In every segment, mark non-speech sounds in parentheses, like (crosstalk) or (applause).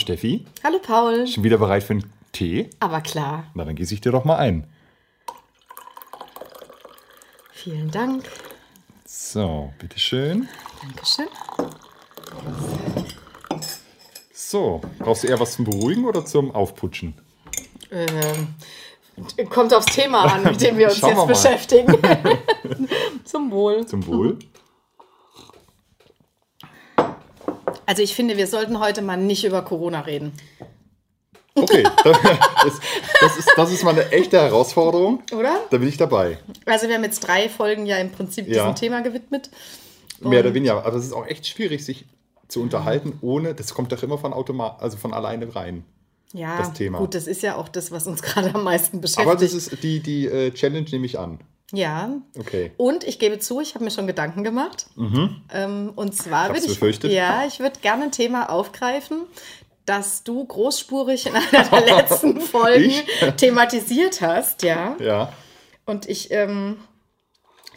Steffi, Hallo Paul. schon wieder bereit für einen Tee? Aber klar, Na, dann gieße ich dir doch mal ein. vielen Dank. So, bitteschön. Dankeschön. So, brauchst du eher was zum Beruhigen oder zum Aufputschen? Ähm, kommt aufs Thema an, mit dem wir uns (laughs) Schauen wir jetzt mal. beschäftigen. (laughs) Zum Wohl. Zum Wohl? Also ich finde, wir sollten heute mal nicht über Corona reden, Okay, (laughs) das, das, ist, das ist mal eine echte Herausforderung. oder? Da bin ich dabei. Also wir haben jetzt drei Folgen ja im Prinzip Ja. diesem Thema gewidmet. Mehr oder weniger. Aber es ist auch echt schwierig, sich zu unterhalten, ohne, das kommt doch immer von automat, also von alleine rein. Ja, Das Thema. gut, das ist ja auch das, was uns (laughs) gerade am meisten beschäftigt. Aber das ist die, die äh, Challenge nehme ich an. Ja, Okay. Und ich gebe zu, ich habe mir schon Gedanken gemacht. Ähm, und zwar Mhm. würde ich, befürchtet. ja, ich würde gerne ein Thema aufgreifen, das du großspurig in einer der (laughs) letzten Folgen Ich? thematisiert hast, ja. Ja. Und ich, ähm,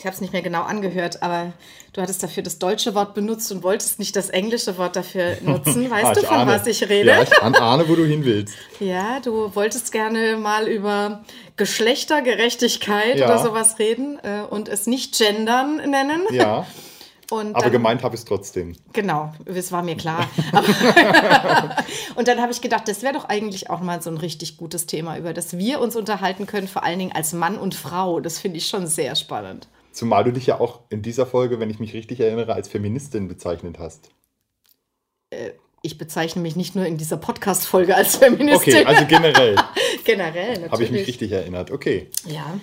ich habe es nicht mehr genau angehört, aber du hattest dafür das deutsche Wort benutzt und wolltest nicht das englische Wort dafür (laughs) nutzen. Weißt Ah, du, von ahne. was ich rede? Ja, ich ahne, wo du hin willst. (laughs) Ja, du wolltest gerne mal über Geschlechtergerechtigkeit Ja. oder sowas reden äh, und es nicht gendern nennen. Ja, (laughs) Und aber dann, gemeint habe ich es trotzdem. Genau, das war mir klar. Und dann habe ich gedacht, das wäre doch eigentlich auch mal so ein richtig gutes Thema, über das wir uns unterhalten können, vor allen Dingen als Mann und Frau. Das finde ich schon sehr spannend. Zumal du dich ja auch in dieser Folge, wenn ich mich richtig erinnere, als Feministin bezeichnet hast. Ich bezeichne mich nicht nur in dieser Podcast-Folge als Feministin. Okay, also generell (laughs) generell natürlich. habe ich mich richtig erinnert. Okay. Ja,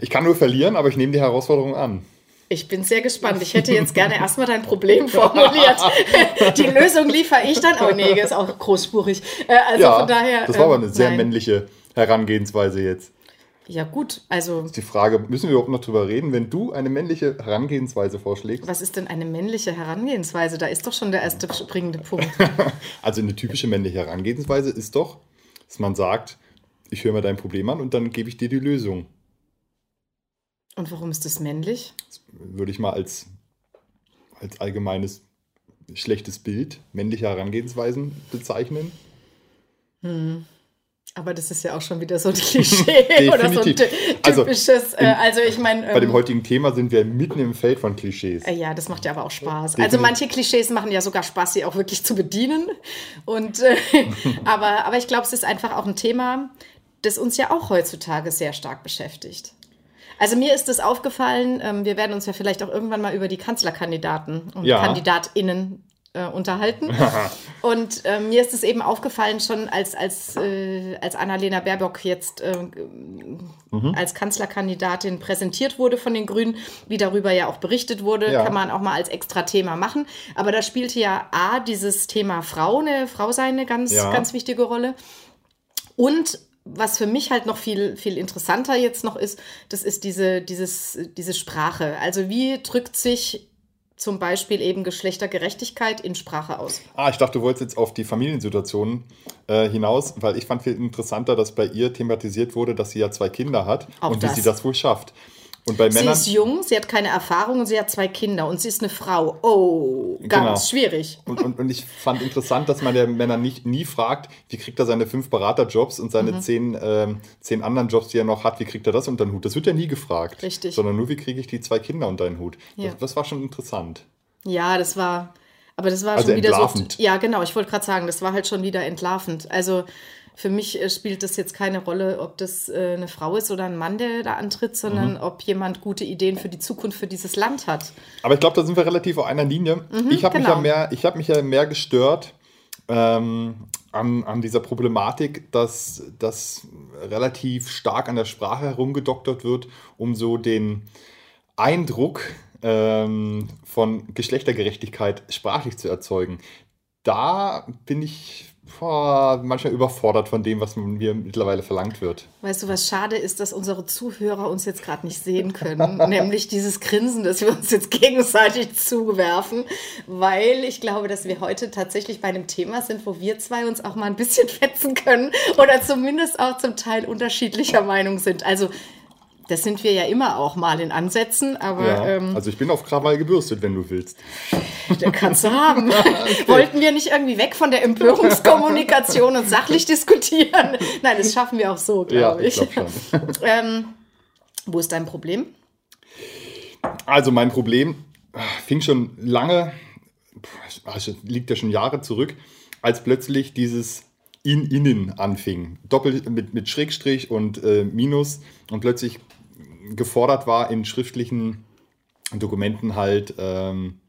Ich kann nur verlieren, aber ich nehme die Herausforderung an. ich bin sehr gespannt. Ich hätte jetzt gerne erstmal dein Problem (laughs) formuliert. (laughs) Die Lösung liefere ich dann. Oh nee, ist auch großspurig. Äh, Also ja, von daher. das war aber eine ähm, sehr nein. männliche Herangehensweise jetzt. Ja, gut. Also, Die Frage, müssen wir überhaupt noch drüber reden, wenn du eine männliche Herangehensweise vorschlägst? was ist denn eine männliche Herangehensweise? Da ist doch schon der erste springende Punkt. (laughs) Also eine typische männliche Herangehensweise ist doch, dass man sagt, ich höre mir dein Problem an und dann gebe ich dir die Lösung. Und warum ist das männlich? Würde ich mal als, als allgemeines schlechtes Bild männliche Herangehensweisen bezeichnen. Aber das ist ja auch schon wieder so ein (laughs) Klischee oder so ein. Also, typisches. äh, also ich meine. Bei dem Ähm, heutigen Thema sind wir mitten im Feld von Klischees. äh, ja, das macht ja aber auch Spaß. Definitiv. Also manche Klischees machen ja sogar Spaß, sie auch wirklich zu bedienen. Und äh, (laughs) aber, aber ich glaube, es ist einfach auch ein Thema, das uns ja auch heutzutage sehr stark beschäftigt. Also mir ist es aufgefallen, ähm, wir werden uns ja vielleicht auch irgendwann mal über die Kanzlerkandidaten und Ja. KandidatInnen äh, unterhalten. (laughs) Und äh, mir ist es eben aufgefallen, schon als, als, äh, als Annalena Baerbock jetzt äh, als Kanzlerkandidatin präsentiert wurde von den Grünen, wie darüber ja auch berichtet wurde, Ja. kann man auch mal als extra Thema machen. Aber da spielte ja A, dieses Thema Frau, eine Frau sei eine ganz, Ja. ganz wichtige Rolle. Und was für mich halt noch viel, viel interessanter jetzt noch ist, das ist diese, dieses, diese Sprache. Also wie drückt sich zum Beispiel eben Geschlechtergerechtigkeit in Sprache aus? Ah, ich dachte, du wolltest jetzt auf die Familiensituation äh, hinaus, weil ich fand viel interessanter, dass bei ihr thematisiert wurde, dass sie ja zwei Kinder hat Auch und wie das. sie das wohl schafft. Und bei Sie Männern. ist jung, sie hat keine Erfahrung und sie hat zwei Kinder und sie ist eine Frau. Oh, ganz Genau. schwierig. Und, und, und ich fand interessant, dass man der Männer nicht, nie fragt, wie kriegt er seine fünf Beraterjobs und seine Mhm. zehn, ähm, zehn anderen Jobs, die er noch hat, wie kriegt er das unter den Hut? Das wird ja nie gefragt. Richtig. Sondern nur, wie kriege ich die zwei Kinder unter den Hut? Ja. Das, das war schon interessant. Ja, das war, aber das war Also schon wieder entlarvend. so. Ja, genau, ich wollte gerade sagen, das war halt schon wieder entlarvend. Also für mich äh, spielt das jetzt keine Rolle, ob das äh, eine Frau ist oder ein Mann, der da antritt, sondern Mhm. ob jemand gute Ideen für die Zukunft für dieses Land hat. Aber ich glaube, da sind wir relativ auf einer Linie. ich habe mich, ja genau. mehr- ich hab mich ja mehr gestört ähm, an, an dieser Problematik, dass das relativ stark an der Sprache herumgedoktert wird, um so den Eindruck ähm, von Geschlechtergerechtigkeit sprachlich zu erzeugen. Da bin ich manchmal überfordert von dem, was mir mittlerweile verlangt wird. Weißt du, was schade ist, dass unsere Zuhörer uns jetzt gerade nicht sehen können, (laughs) nämlich dieses Grinsen, das wir uns jetzt gegenseitig zuwerfen, weil ich glaube, dass wir heute tatsächlich bei einem Thema sind, wo wir zwei uns auch mal ein bisschen (laughs) fetzen können oder zumindest auch zum Teil unterschiedlicher Meinung sind. Also Das sind wir ja immer auch mal in Ansätzen, aber. Ja, ähm, also ich bin auf Krawall gebürstet, wenn du willst. Der kannst du haben. (laughs) Wollten wir nicht irgendwie weg von der Empörungskommunikation und sachlich diskutieren? Nein, das schaffen wir auch so, glaube Ja, ich. ich schon. (laughs) ähm, wo ist dein Problem? Also mein Problem ah, fing schon lange, also liegt ja schon Jahre zurück, als plötzlich dieses In-Innen anfing. Doppelt mit, mit Schrägstrich und äh, Minus und plötzlich gefordert war in schriftlichen Dokumenten halt ähm,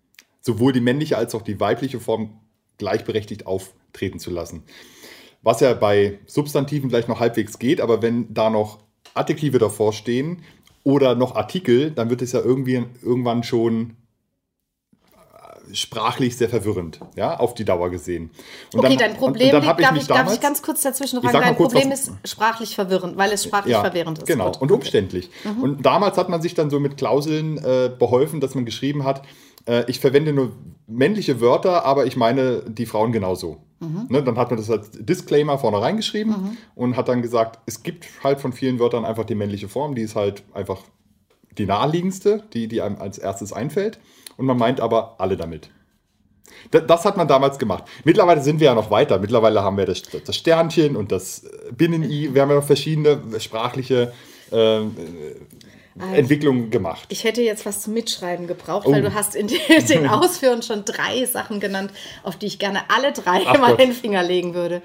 sowohl die männliche als auch die weibliche Form gleichberechtigt auftreten zu lassen. Was ja bei Substantiven vielleicht noch halbwegs geht, aber wenn da noch Adjektive davor stehen oder noch Artikel, dann wird es ja irgendwie irgendwann schon sprachlich sehr verwirrend, ja, auf die Dauer gesehen. Und Okay, dann- dein Problem und ich darf mich ich, darf ich ganz kurz dazwischen mal dein kurz, Problem was- ist sprachlich verwirrend, weil es sprachlich verwirrend ist. Genau, Gut, und okay. umständlich. Und damals hat man sich dann so mit Klauseln äh, beholfen, dass man geschrieben hat, äh, ich verwende nur männliche Wörter, aber ich meine die Frauen genauso. Mhm. Ne, dann hat man das als Disclaimer vorne reingeschrieben und hat dann gesagt, es gibt halt von vielen Wörtern einfach die männliche Form, die ist halt einfach die naheliegendste, die, die einem als erstes einfällt. Und man meint aber alle damit. Da- Das hat man damals gemacht. Mittlerweile sind wir ja noch weiter. Mittlerweile haben wir das, das Sternchen und das Binnen-I. Wir haben ja noch verschiedene sprachliche äh, Entwicklungen gemacht. Ich hätte jetzt was zum Mitschreiben gebraucht, Oh. weil du hast in den, (laughs) den Ausführen schon drei Sachen genannt, auf die ich gerne alle drei Ach mal Gott. den Finger legen würde.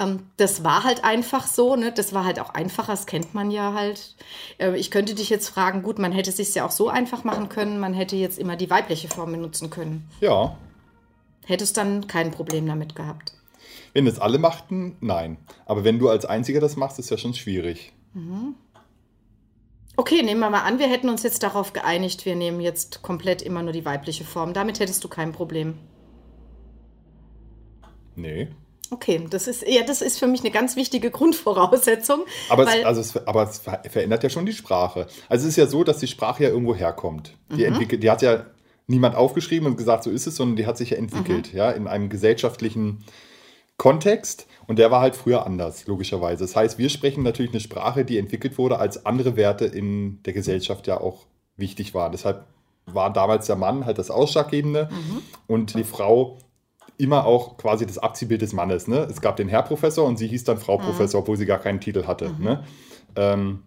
Ähm, das war halt einfach so, ne? Das war halt auch einfacher, das kennt man ja halt. Äh, ich könnte dich jetzt fragen, gut, man hätte es sich ja auch so einfach machen können, man hätte jetzt immer die weibliche Form benutzen können. Ja, Hättest dann kein Problem damit gehabt. wenn es alle machten, nein. Aber wenn du als Einziger das machst, ist ja schon schwierig. Okay, nehmen wir mal an, wir hätten uns jetzt darauf geeinigt, wir nehmen jetzt komplett immer nur die weibliche Form. Damit hättest du kein Problem. Nee. Okay, das ist, ja, das ist für mich eine ganz wichtige Grundvoraussetzung. Aber, es, also es, aber es ver- verändert ja schon die Sprache. Also es ist ja so, dass die Sprache ja irgendwo herkommt. Mhm. Die, entwickelt, die hat ja niemand aufgeschrieben und gesagt, so ist es, sondern die hat sich ja entwickelt, Mhm. ja, in einem gesellschaftlichen Kontext. Und der war halt früher anders, logischerweise. Das heißt, wir sprechen natürlich eine Sprache, die entwickelt wurde, als andere Werte in der Gesellschaft ja auch wichtig waren. Deshalb war damals der Mann halt das Ausschlaggebende Mhm. und die Frau immer auch quasi das Abziehbild des Mannes. Ne? Es gab den Herr Professor und sie hieß dann Frau Professor, obwohl sie gar keinen Titel hatte. Ne? Ähm,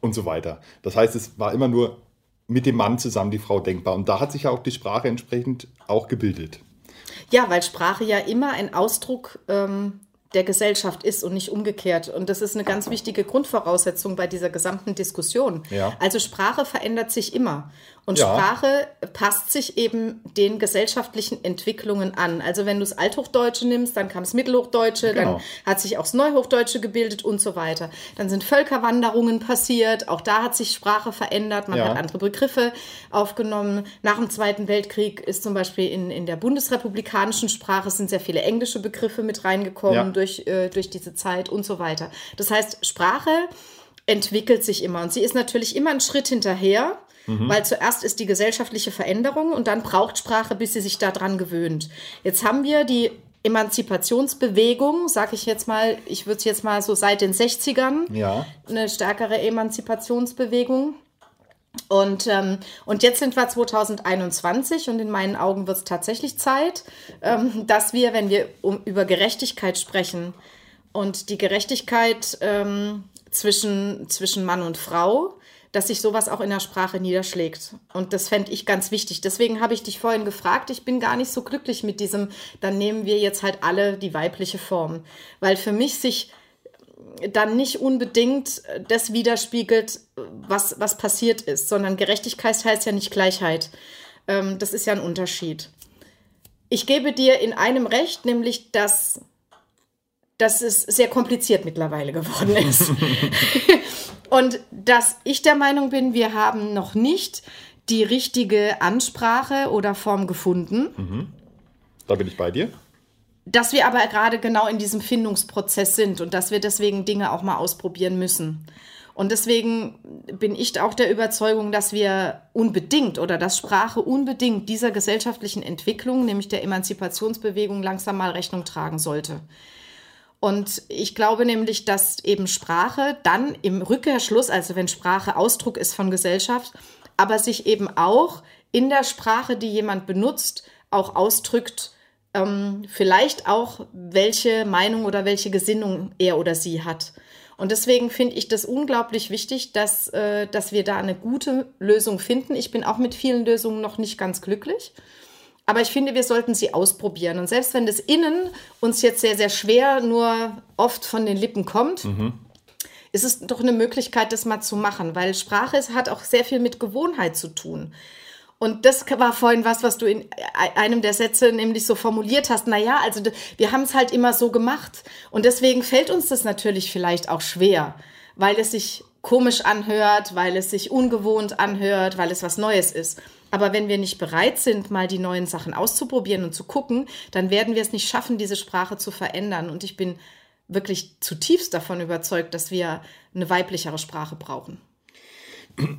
und so weiter. Das heißt, es war immer nur mit dem Mann zusammen die Frau denkbar. Und da hat sich ja auch die Sprache entsprechend auch gebildet. ja, weil Sprache ja immer ein Ausdruck ähm, der Gesellschaft ist und nicht umgekehrt. Und das ist eine ganz wichtige Grundvoraussetzung bei dieser gesamten Diskussion. Ja. Also Sprache verändert sich immer. Und Ja. Sprache passt sich eben den gesellschaftlichen Entwicklungen an. Also wenn du das Althochdeutsche nimmst, dann kam das Mittelhochdeutsche, Genau. dann hat sich auch das Neuhochdeutsche gebildet und so weiter. Dann sind Völkerwanderungen passiert, auch da hat sich Sprache verändert, man Ja. hat andere Begriffe aufgenommen. Nach dem Zweiten Weltkrieg ist zum Beispiel in, in der bundesrepublikanischen Sprache sind sehr viele englische Begriffe mit reingekommen Ja. durch, äh, durch diese Zeit und so weiter. Das heißt, Sprache entwickelt sich immer und sie ist natürlich immer einen Schritt hinterher. Weil zuerst ist die gesellschaftliche Veränderung und dann braucht Sprache, bis sie sich daran gewöhnt. Jetzt haben wir die Emanzipationsbewegung, sag ich jetzt mal, ich würde es jetzt mal so seit den 60ern, Ja. eine stärkere Emanzipationsbewegung. Und, ähm, und jetzt sind wir 2021 und in meinen Augen wird es tatsächlich Zeit, ähm, dass wir, wenn wir um, über Gerechtigkeit sprechen und die Gerechtigkeit ähm, zwischen, zwischen Mann und Frau, dass sich sowas auch in der Sprache niederschlägt. Und das fände ich ganz wichtig. Deswegen habe ich dich vorhin gefragt, ich bin gar nicht so glücklich mit diesem, dann nehmen wir jetzt halt alle die weibliche Form. Weil für mich sich dann nicht unbedingt das widerspiegelt, was, was passiert ist, sondern Gerechtigkeit heißt ja nicht Gleichheit. Ähm, das ist ja ein Unterschied. Ich gebe dir in einem recht, nämlich dass, dass es sehr kompliziert mittlerweile geworden (laughs) ist. Und dass ich der Meinung bin, wir haben noch nicht die richtige Ansprache oder Form gefunden. Da bin ich bei dir. Dass wir aber gerade genau in diesem Findungsprozess sind und dass wir deswegen Dinge auch mal ausprobieren müssen. Und deswegen bin ich auch der Überzeugung, dass wir unbedingt oder dass Sprache unbedingt dieser gesellschaftlichen Entwicklung, nämlich der Emanzipationsbewegung, langsam mal Rechnung tragen sollte. Und ich glaube nämlich, dass eben Sprache dann im Rückkehrschluss, also wenn Sprache Ausdruck ist von Gesellschaft, aber sich eben auch in der Sprache, die jemand benutzt, auch ausdrückt, ähm, vielleicht auch, welche Meinung oder welche Gesinnung er oder sie hat. Und deswegen finde ich das unglaublich wichtig, dass, äh, dass wir da eine gute Lösung finden. Ich bin auch mit vielen Lösungen noch nicht ganz glücklich. Aber ich finde, wir sollten sie ausprobieren. Und selbst wenn das Innen uns jetzt sehr, sehr schwer nur oft von den Lippen kommt, mhm. ist es doch eine Möglichkeit, das mal zu machen. Weil Sprache hat auch sehr viel mit Gewohnheit zu tun. Und das war vorhin was, was du in einem der Sätze nämlich so formuliert hast. Naja, also wir haben es halt immer so gemacht. Und deswegen fällt uns das natürlich vielleicht auch schwer, weil es sich komisch anhört, weil es sich ungewohnt anhört, weil es was Neues ist. Aber wenn wir nicht bereit sind, mal die neuen Sachen auszuprobieren und zu gucken, dann werden wir es nicht schaffen, diese Sprache zu verändern. Und ich bin wirklich zutiefst davon überzeugt, dass wir eine weiblichere Sprache brauchen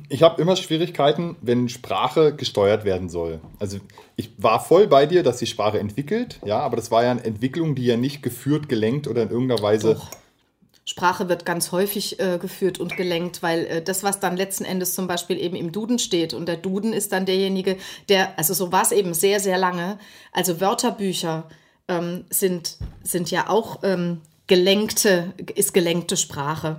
ich habe immer Schwierigkeiten, wenn Sprache gesteuert werden soll. Also ich war voll bei dir, dass die Sprache entwickelt, ja, aber das war ja eine Entwicklung, die ja nicht geführt, gelenkt oder in irgendeiner Weise. Doch. Sprache wird ganz häufig äh, geführt und gelenkt, weil äh, das, was dann letzten Endes zum Beispiel eben im Duden steht, und der Duden ist dann derjenige, der, also so war es eben sehr, sehr lange. Also Wörterbücher ähm, sind, sind ja auch ähm, gelenkte, ist gelenkte Sprache.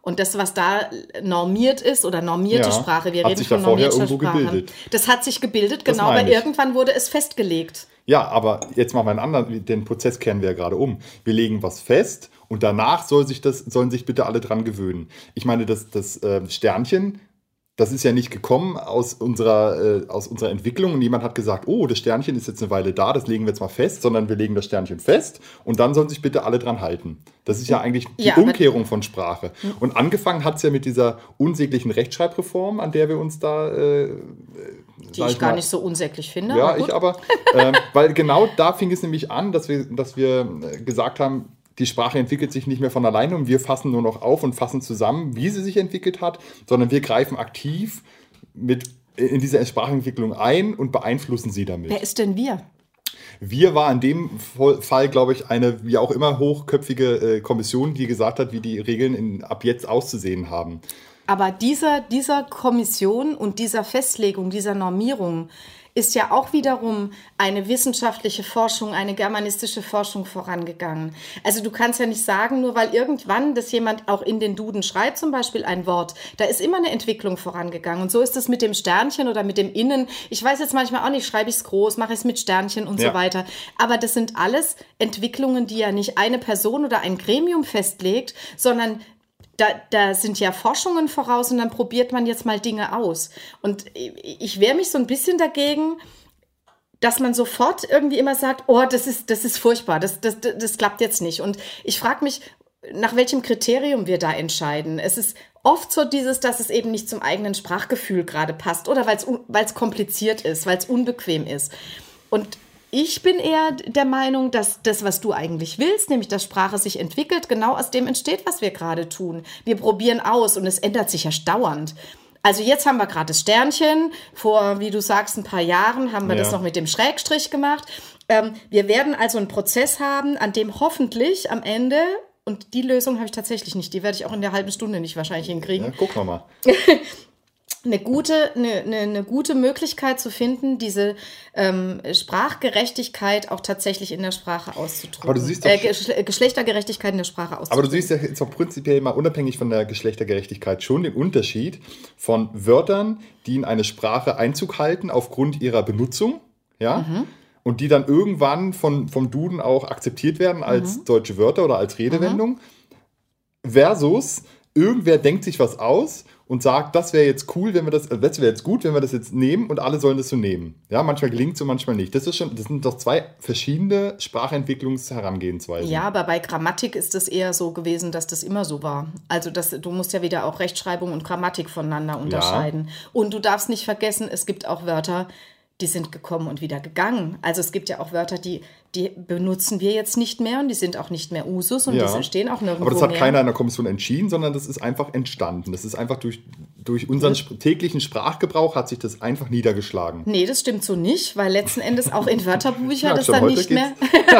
Und das, was da normiert ist oder normierte ja, Sprache, wir reden von normierter Sprache, gebildet. das hat sich gebildet, genau, aber irgendwann wurde es festgelegt. Ja, aber jetzt machen wir einen anderen, den Prozess kehren wir ja gerade um. Wir legen was fest und danach soll sich das, sollen sich bitte alle dran gewöhnen. Ich meine, das, das äh, Sternchen das ist ja nicht gekommen aus unserer, äh, aus unserer Entwicklung und jemand hat gesagt, oh, das Sternchen ist jetzt eine Weile da, das legen wir jetzt mal fest, sondern wir legen das Sternchen fest und dann sollen sich bitte alle dran halten. Das ist ja eigentlich die ja, Umkehrung von Sprache. Und angefangen hat es ja mit dieser unsäglichen Rechtschreibreform, an der wir uns da. Äh, die ich, ich gar nicht so unsäglich finde. Ja, aber ich aber. (laughs) äh, weil genau da fing es nämlich an, dass wir, dass wir äh, gesagt haben, die Sprache entwickelt sich nicht mehr von alleine und wir fassen nur noch auf und fassen zusammen, wie sie sich entwickelt hat, sondern wir greifen aktiv mit in diese Sprachentwicklung ein und beeinflussen sie damit. Wer ist denn wir? Wir war in dem Fall, glaube ich, eine wie auch immer hochköpfige äh, Kommission, die gesagt hat, wie die Regeln in, ab jetzt auszusehen haben. Aber dieser, dieser Kommission und dieser Festlegung, dieser Normierung, ist ja auch wiederum eine wissenschaftliche Forschung, eine germanistische Forschung vorangegangen. Also du kannst ja nicht sagen, nur weil irgendwann das jemand auch in den Duden schreibt, zum Beispiel ein Wort, da ist immer eine Entwicklung vorangegangen. Und so ist es mit dem Sternchen oder mit dem Innen. Ich weiß jetzt manchmal auch nicht, schreibe ich es groß, mache ich es mit Sternchen und ja. so weiter. Aber das sind alles Entwicklungen, die ja nicht eine Person oder ein Gremium festlegt, sondern da, da sind ja Forschungen voraus und dann probiert man jetzt mal Dinge aus. Und ich wehre mich so ein bisschen dagegen, dass man sofort irgendwie immer sagt, oh, das ist, das ist furchtbar, das, das, das klappt jetzt nicht. Und ich frage mich, nach welchem Kriterium wir da entscheiden. Es ist oft so dieses, dass es eben nicht zum eigenen Sprachgefühl gerade passt oder weil es kompliziert ist, weil es unbequem ist. Und ich bin eher der Meinung, dass das, was du eigentlich willst, nämlich dass Sprache sich entwickelt, genau aus dem entsteht, was wir gerade tun. Wir probieren aus und es ändert sich ja dauernd. Also jetzt haben wir gerade das Sternchen. Vor, wie du sagst, ein paar Jahren haben wir ja. das noch mit dem Schrägstrich gemacht. Ähm, wir werden also einen Prozess haben, an dem hoffentlich am Ende und die Lösung habe ich tatsächlich nicht. Die werde ich auch in der halben Stunde nicht wahrscheinlich hinkriegen. Ja, gucken wir mal. (laughs) eine gute, eine, eine, eine, gute Möglichkeit zu finden, diese ähm, Sprachgerechtigkeit auch tatsächlich in der Sprache auszudrücken. Aber du siehst doch, äh, Geschlechtergerechtigkeit in der Sprache auszudrücken. Aber du siehst ja jetzt auch prinzipiell mal unabhängig von der Geschlechtergerechtigkeit schon den Unterschied von Wörtern, die in eine Sprache Einzug halten aufgrund ihrer Benutzung, ja, mhm. und die dann irgendwann von, vom Duden auch akzeptiert werden als mhm. deutsche Wörter oder als Redewendung, mhm. versus irgendwer denkt sich was aus und sagt, das wäre jetzt cool, wenn wir das, das wäre jetzt gut, wenn wir das jetzt nehmen und alle sollen das so nehmen. Ja, manchmal gelingt es und manchmal nicht. Das ist schon, das sind doch zwei verschiedene Sprachentwicklungsherangehensweisen. Ja, aber bei Grammatik ist es eher so gewesen, dass das immer so war. Also das, du musst ja wieder auch Rechtschreibung und Grammatik voneinander unterscheiden. Ja. Und du darfst nicht vergessen, es gibt auch Wörter, die sind gekommen und wieder gegangen. Also es gibt ja auch Wörter, die die benutzen wir jetzt nicht mehr und die sind auch nicht mehr Usus und Ja. die stehen auch nirgendwo Aber das hat mehr. keiner in der Kommission entschieden, sondern das ist einfach entstanden. Das ist einfach durch, durch unseren sp täglichen Sprachgebrauch hat sich das einfach niedergeschlagen. Nee, das stimmt so nicht, weil letzten Endes auch in (laughs) Wörterbücher Ja, das dann nicht mehr,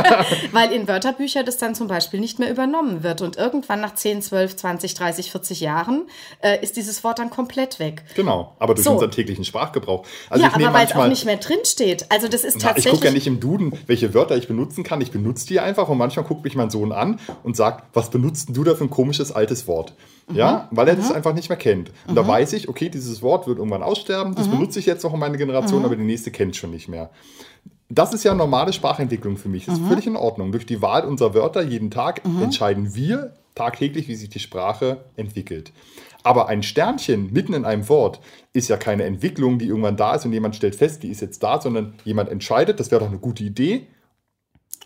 (laughs) weil in Wörterbücher das dann zum Beispiel nicht mehr übernommen wird. Und irgendwann nach 10, 12, 20, 30, 40 Jahren äh, ist dieses Wort dann komplett weg. Genau, aber durch So. unseren täglichen Sprachgebrauch. Also ja, aber weil es auch nicht mehr drin steht. Also das ist Na, ich tatsächlich. gucke ja nicht im Duden, welche Wörter ich benutzen kann. Ich benutze die einfach und manchmal guckt mich mein Sohn an und sagt, was benutzt du da für ein komisches altes Wort? Mhm. Ja, weil er das einfach nicht mehr kennt. Und da weiß ich, okay, dieses Wort wird irgendwann aussterben, Mhm. das benutze ich jetzt noch in meine Generation, aber die nächste kennt schon nicht mehr. Das ist ja normale Sprachentwicklung für mich. Das Mhm. ist völlig in Ordnung. Durch die Wahl unserer Wörter jeden Tag entscheiden wir tagtäglich, wie sich die Sprache entwickelt. Aber ein Sternchen mitten in einem Wort ist ja keine Entwicklung, die irgendwann da ist und jemand stellt fest, die ist jetzt da, sondern jemand entscheidet, das wäre doch eine gute Idee.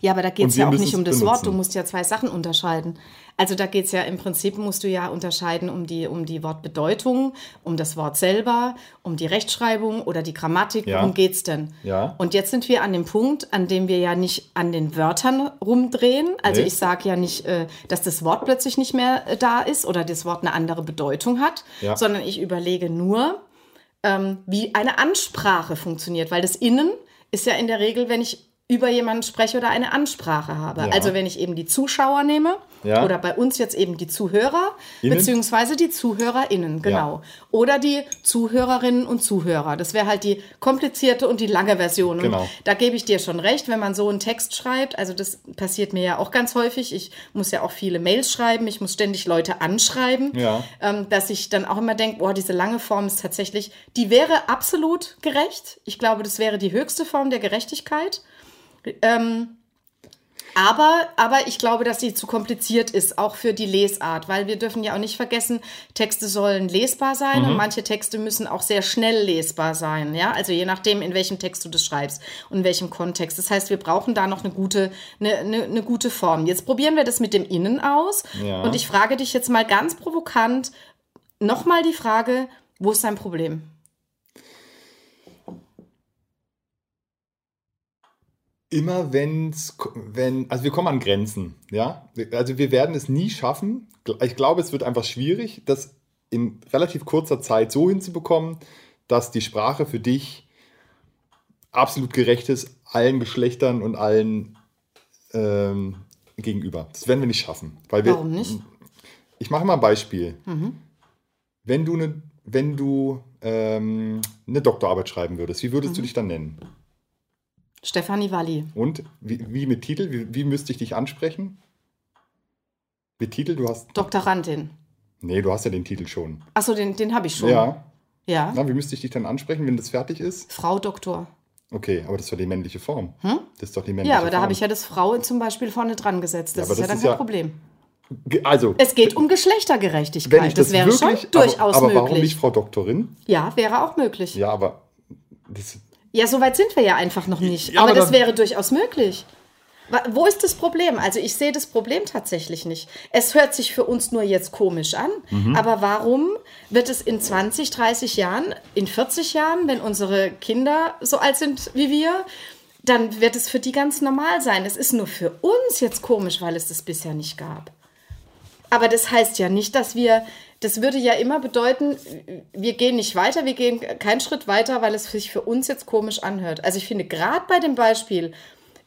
Ja, aber da geht es ja auch nicht es um das Wort. Du musst ja zwei Sachen unterscheiden. Also da geht es ja im Prinzip, musst du ja unterscheiden um die, um die Wortbedeutung, um das Wort selber, um die Rechtschreibung oder die Grammatik. Ja. Worum geht's denn? Ja. Und jetzt sind wir an dem Punkt, an dem wir ja nicht an den Wörtern rumdrehen. Also Nee. ich sage ja nicht, äh, dass das Wort plötzlich nicht mehr äh, da ist oder das Wort eine andere Bedeutung hat, Ja. sondern ich überlege nur, ähm, wie eine Ansprache funktioniert. Weil das Innen ist ja in der Regel, wenn ich über jemanden spreche oder eine Ansprache habe. Ja. Also wenn ich eben die Zuschauer nehme Ja. oder bei uns jetzt eben die Zuhörer Innen? beziehungsweise die ZuhörerInnen, genau. Oder die Zuhörerinnen und Zuhörer. Das wäre halt die komplizierte und die lange Version. Und Genau. da gebe ich dir schon recht, wenn man so einen Text schreibt, also das passiert mir ja auch ganz häufig. Ich muss ja auch viele Mails schreiben, ich muss ständig Leute anschreiben, Ja. ähm, dass ich dann auch immer denke, boah, diese lange Form ist tatsächlich, die wäre absolut gerecht. Ich glaube, das wäre die höchste Form der Gerechtigkeit. Ähm, aber, aber ich glaube, dass sie zu kompliziert ist, auch für die Lesart, weil wir dürfen ja auch nicht vergessen, Texte sollen lesbar sein Mhm. und manche Texte müssen auch sehr schnell lesbar sein, ja, also je nachdem, in welchem Text du das schreibst und in welchem Kontext. Das heißt, wir brauchen da noch eine gute, eine, eine, eine gute Form. Jetzt probieren wir das mit dem Innen aus Ja. und ich frage dich jetzt mal ganz provokant nochmal die Frage, wo ist dein Problem? Immer wenn's, wenn, also wir kommen an Grenzen, ja. Also wir werden es nie schaffen. Ich glaube, es wird einfach schwierig, das in relativ kurzer Zeit so hinzubekommen, dass die Sprache für dich absolut gerecht ist, allen Geschlechtern und allen ähm, gegenüber. Das werden wir nicht schaffen. Weil wir, Warum nicht? Ich mache mal ein Beispiel. Wenn du eine, wenn du ähm, eine Doktorarbeit schreiben würdest, wie würdest du dich dann nennen? Stefanie Walli. Und wie, wie mit Titel? Wie, wie müsste ich dich ansprechen? Mit Titel? Du hast. Doktorandin. Nee, du hast ja den Titel schon. Achso, den, den habe ich schon. Ja. Ja. Na, wie müsste ich dich dann ansprechen, wenn das fertig ist? Frau Doktor. Okay, aber das ist doch die männliche Form. Das ist doch die männliche Ja, aber da Form. habe ich ja das Frau zum Beispiel vorne dran gesetzt. Das Ja, aber ist ja das dann ist kein ja- Problem. Also, Es geht um Geschlechtergerechtigkeit. das, das wäre wirklich. schon durchaus aber, aber möglich. warum nicht Frau Doktorin? Ja, wäre auch möglich. Ja, Ja, aber. Das, so weit sind wir ja einfach noch nicht. Ja, aber, aber das wäre durchaus möglich. Wo ist das Problem? Also ich sehe das Problem tatsächlich nicht. Es hört sich für uns nur jetzt komisch an, Mhm. aber warum wird es in 20, 30 Jahren, in 40 Jahren, wenn unsere Kinder so alt sind wie wir, dann wird es für die ganz normal sein. Es ist nur für uns jetzt komisch, weil es das bisher nicht gab. Aber das heißt ja nicht, dass wir, das würde ja immer bedeuten, wir gehen nicht weiter, wir gehen keinen Schritt weiter, weil es sich für uns jetzt komisch anhört. Also ich finde, gerade bei dem Beispiel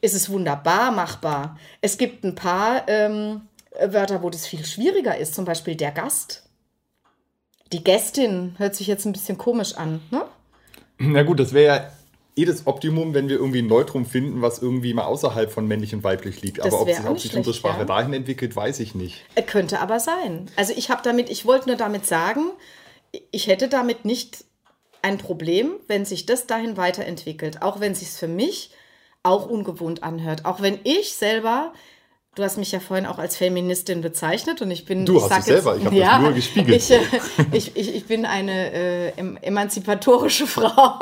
ist es wunderbar machbar. Es gibt ein paar ähm, Wörter, wo das viel schwieriger ist, zum Beispiel der Gast. Die Gästin hört sich jetzt ein bisschen komisch an. Ne? na gut, das wäre ja eh das Optimum, wenn wir irgendwie ein Neutrum finden, was irgendwie mal außerhalb von männlich und weiblich liegt. Aber ob sich, ob sich unsere Sprache ja. dahin entwickelt, weiß ich nicht. Äh, Könnte aber sein. Also ich habe damit, ich wollte nur damit sagen, ich hätte damit nicht ein Problem, wenn sich das dahin weiterentwickelt. Auch wenn sich für mich auch ungewohnt anhört. Auch wenn ich selber, du hast mich ja vorhin auch als Feministin bezeichnet und ich bin. Du ich hast dich selber, ich habe das nur gespiegelt. Ich, äh, ich, ich, ich bin eine äh, em emanzipatorische (laughs) Frau.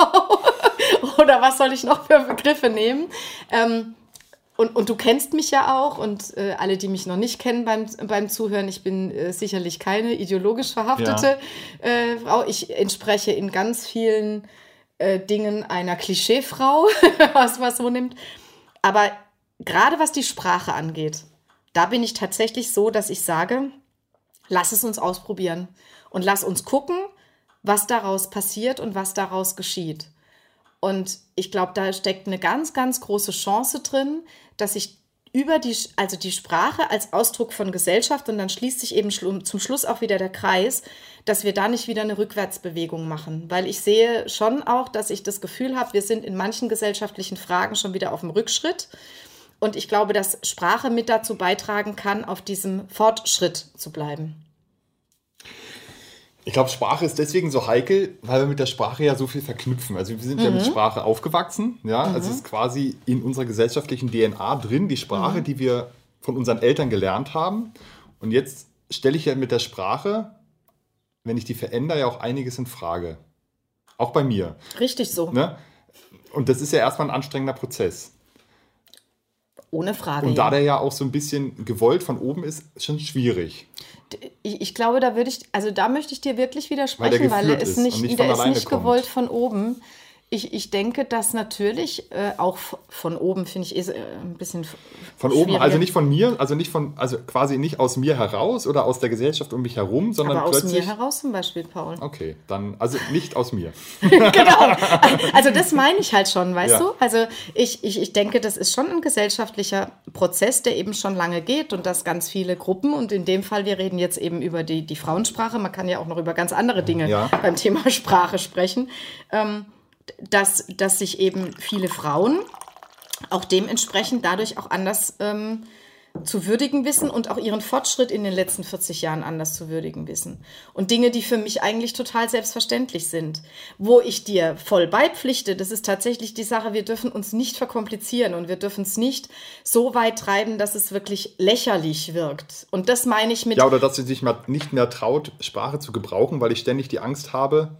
Oder was soll ich noch für Begriffe nehmen? Ähm, und, und du kennst mich ja auch und äh, alle, die mich noch nicht kennen beim, beim Zuhören, ich bin äh, sicherlich keine ideologisch verhaftete äh, Frau. Ich entspreche in ganz vielen äh, Dingen einer Klischeefrau, (laughs) was man so nimmt. Aber gerade was die Sprache angeht, da bin ich tatsächlich so, dass ich sage, lass es uns ausprobieren und lass uns gucken, was daraus passiert und was daraus geschieht. Und ich glaube, da steckt eine ganz, ganz große Chance drin, dass ich über die, also die Sprache als Ausdruck von Gesellschaft und dann schließt sich eben zum Schluss auch wieder der Kreis, dass wir da nicht wieder eine Rückwärtsbewegung machen. Weil ich sehe schon auch, dass ich das Gefühl habe, wir sind in manchen gesellschaftlichen Fragen schon wieder auf dem Rückschritt. Und ich glaube, dass Sprache mit dazu beitragen kann, auf diesem Fortschritt zu bleiben. Ich glaube, Sprache ist deswegen so heikel, weil wir mit der Sprache ja so viel verknüpfen. Also wir sind mhm. ja mit mhm. Sprache aufgewachsen, ja. Mhm. Also es ist quasi in unserer gesellschaftlichen DNA drin, die Sprache, mhm. die wir von unseren Eltern gelernt haben. Und jetzt stelle ich ja mit der Sprache, wenn ich die verändere, ja auch einiges in Frage. Auch bei mir. Richtig so. Ne? Und das ist ja erstmal ein anstrengender Prozess. Ohne Frage. Und da der ja auch so ein bisschen gewollt von oben ist, ist schon schwierig. Ich, ich glaube, da würde ich, also da möchte ich dir wirklich widersprechen, weil, weil er ist nicht, nicht der ist nicht gewollt von oben. Ich, ich denke, dass natürlich äh, auch von oben, finde ich, ist äh, ein bisschen. Von oben, also nicht von mir, also nicht von, also quasi nicht aus mir heraus oder aus der Gesellschaft um mich herum, sondern Aber aus mir heraus zum Beispiel, Paul. Okay, dann, also nicht aus mir. (laughs) genau. Also das meine ich halt schon, weißt ja. du? Also ich, ich, ich denke, das ist schon ein gesellschaftlicher Prozess, der eben schon lange geht und dass ganz viele Gruppen und in dem Fall, wir reden jetzt eben über die, die Frauensprache, man kann ja auch noch über ganz andere Dinge ja. beim Thema Sprache sprechen. Ähm, dass, dass sich eben viele Frauen auch dementsprechend dadurch auch anders ähm, zu würdigen wissen und auch ihren Fortschritt in den letzten 40 Jahren anders zu würdigen wissen. Und Dinge, die für mich eigentlich total selbstverständlich sind. Wo ich dir voll beipflichte, das ist tatsächlich die Sache, wir dürfen uns nicht verkomplizieren und wir dürfen es nicht so weit treiben, dass es wirklich lächerlich wirkt. Und das meine ich mit. Ja, oder dass sie sich mal nicht mehr traut, Sprache zu gebrauchen, weil ich ständig die Angst habe,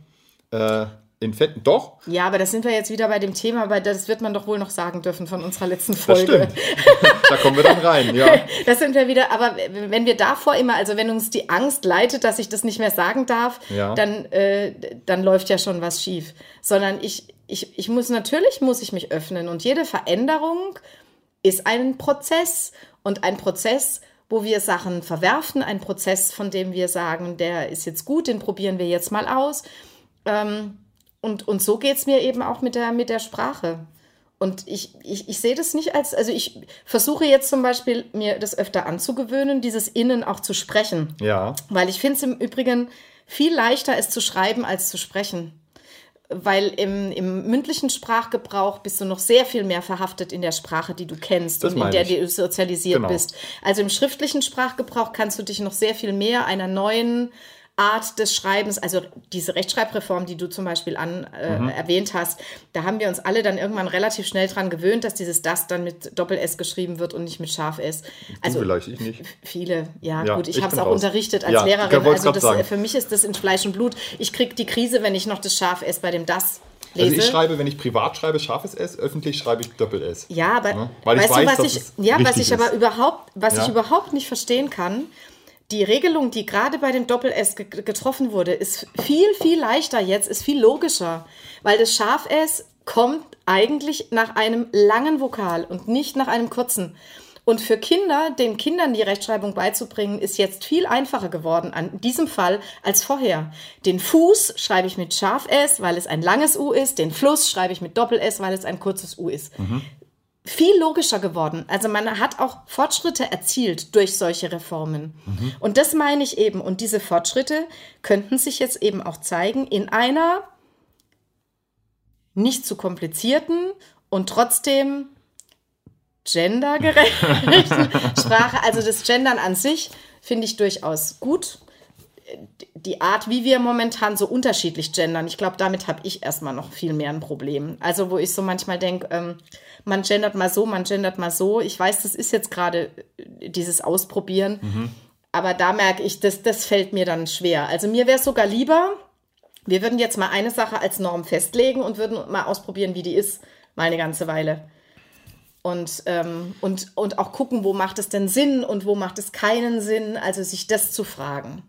äh, in Fetten, doch? Ja, aber das sind wir jetzt wieder bei dem Thema, aber das wird man doch wohl noch sagen dürfen von unserer letzten Folge. Das stimmt. da kommen wir dann rein, ja. (laughs) Das sind wir wieder, aber wenn wir davor immer, also wenn uns die Angst leitet, dass ich das nicht mehr sagen darf, ja. dann, äh, dann läuft ja schon was schief. Sondern ich, ich, ich muss, natürlich muss ich mich öffnen und jede Veränderung ist ein Prozess und ein Prozess, wo wir Sachen verwerfen, ein Prozess, von dem wir sagen, der ist jetzt gut, den probieren wir jetzt mal aus. Ähm, und, und so geht es mir eben auch mit der, mit der Sprache. Und ich, ich, ich sehe das nicht als, also ich versuche jetzt zum Beispiel, mir das öfter anzugewöhnen, dieses Innen auch zu sprechen. Ja. Weil ich finde es im Übrigen viel leichter, es zu schreiben, als zu sprechen. Weil im, im mündlichen Sprachgebrauch bist du noch sehr viel mehr verhaftet in der Sprache, die du kennst das und in der ich. du sozialisiert genau. bist. Also im schriftlichen Sprachgebrauch kannst du dich noch sehr viel mehr einer neuen Art des Schreibens, also diese Rechtschreibreform, die du zum Beispiel an, äh, mhm. erwähnt hast, da haben wir uns alle dann irgendwann relativ schnell dran gewöhnt, dass dieses das dann mit Doppel-S geschrieben wird und nicht mit Scharf-S. Also vielleicht, ich nicht. Viele, ja, ja gut, ich, ich habe es auch raus. unterrichtet als ja, Lehrerin. Also das, für mich ist das in Fleisch und Blut. Ich kriege die Krise, wenn ich noch das Scharf-S bei dem das Lese. Also ich schreibe, wenn ich privat schreibe, scharfes S, öffentlich schreibe ich Doppel S. Ja, aber ja? Weil weißt ich weiß, du, was ich, ja, was ich aber überhaupt, was ja? ich überhaupt nicht verstehen kann, die Regelung, die gerade bei dem Doppel-S getroffen wurde, ist viel, viel leichter jetzt, ist viel logischer, weil das Scharf-S kommt eigentlich nach einem langen Vokal und nicht nach einem kurzen. Und für Kinder, den Kindern die Rechtschreibung beizubringen, ist jetzt viel einfacher geworden an diesem Fall als vorher. Den Fuß schreibe ich mit Scharf S, weil es ein langes U ist. Den Fluss schreibe ich mit Doppel S, weil es ein kurzes U ist. Mhm viel logischer geworden. Also man hat auch Fortschritte erzielt durch solche Reformen. Mhm. Und das meine ich eben. Und diese Fortschritte könnten sich jetzt eben auch zeigen in einer nicht zu komplizierten und trotzdem gendergerechten (laughs) Sprache. Also das Gendern an sich finde ich durchaus gut. Die Art, wie wir momentan so unterschiedlich gendern, ich glaube, damit habe ich erstmal noch viel mehr ein Problem. Also wo ich so manchmal denke, ähm, man gendert mal so, man gendert mal so. Ich weiß, das ist jetzt gerade äh, dieses Ausprobieren. Mhm. Aber da merke ich, das, das fällt mir dann schwer. Also mir wäre es sogar lieber, wir würden jetzt mal eine Sache als Norm festlegen und würden mal ausprobieren, wie die ist, mal eine ganze Weile. Und, ähm, und, und auch gucken, wo macht es denn Sinn und wo macht es keinen Sinn. Also sich das zu fragen.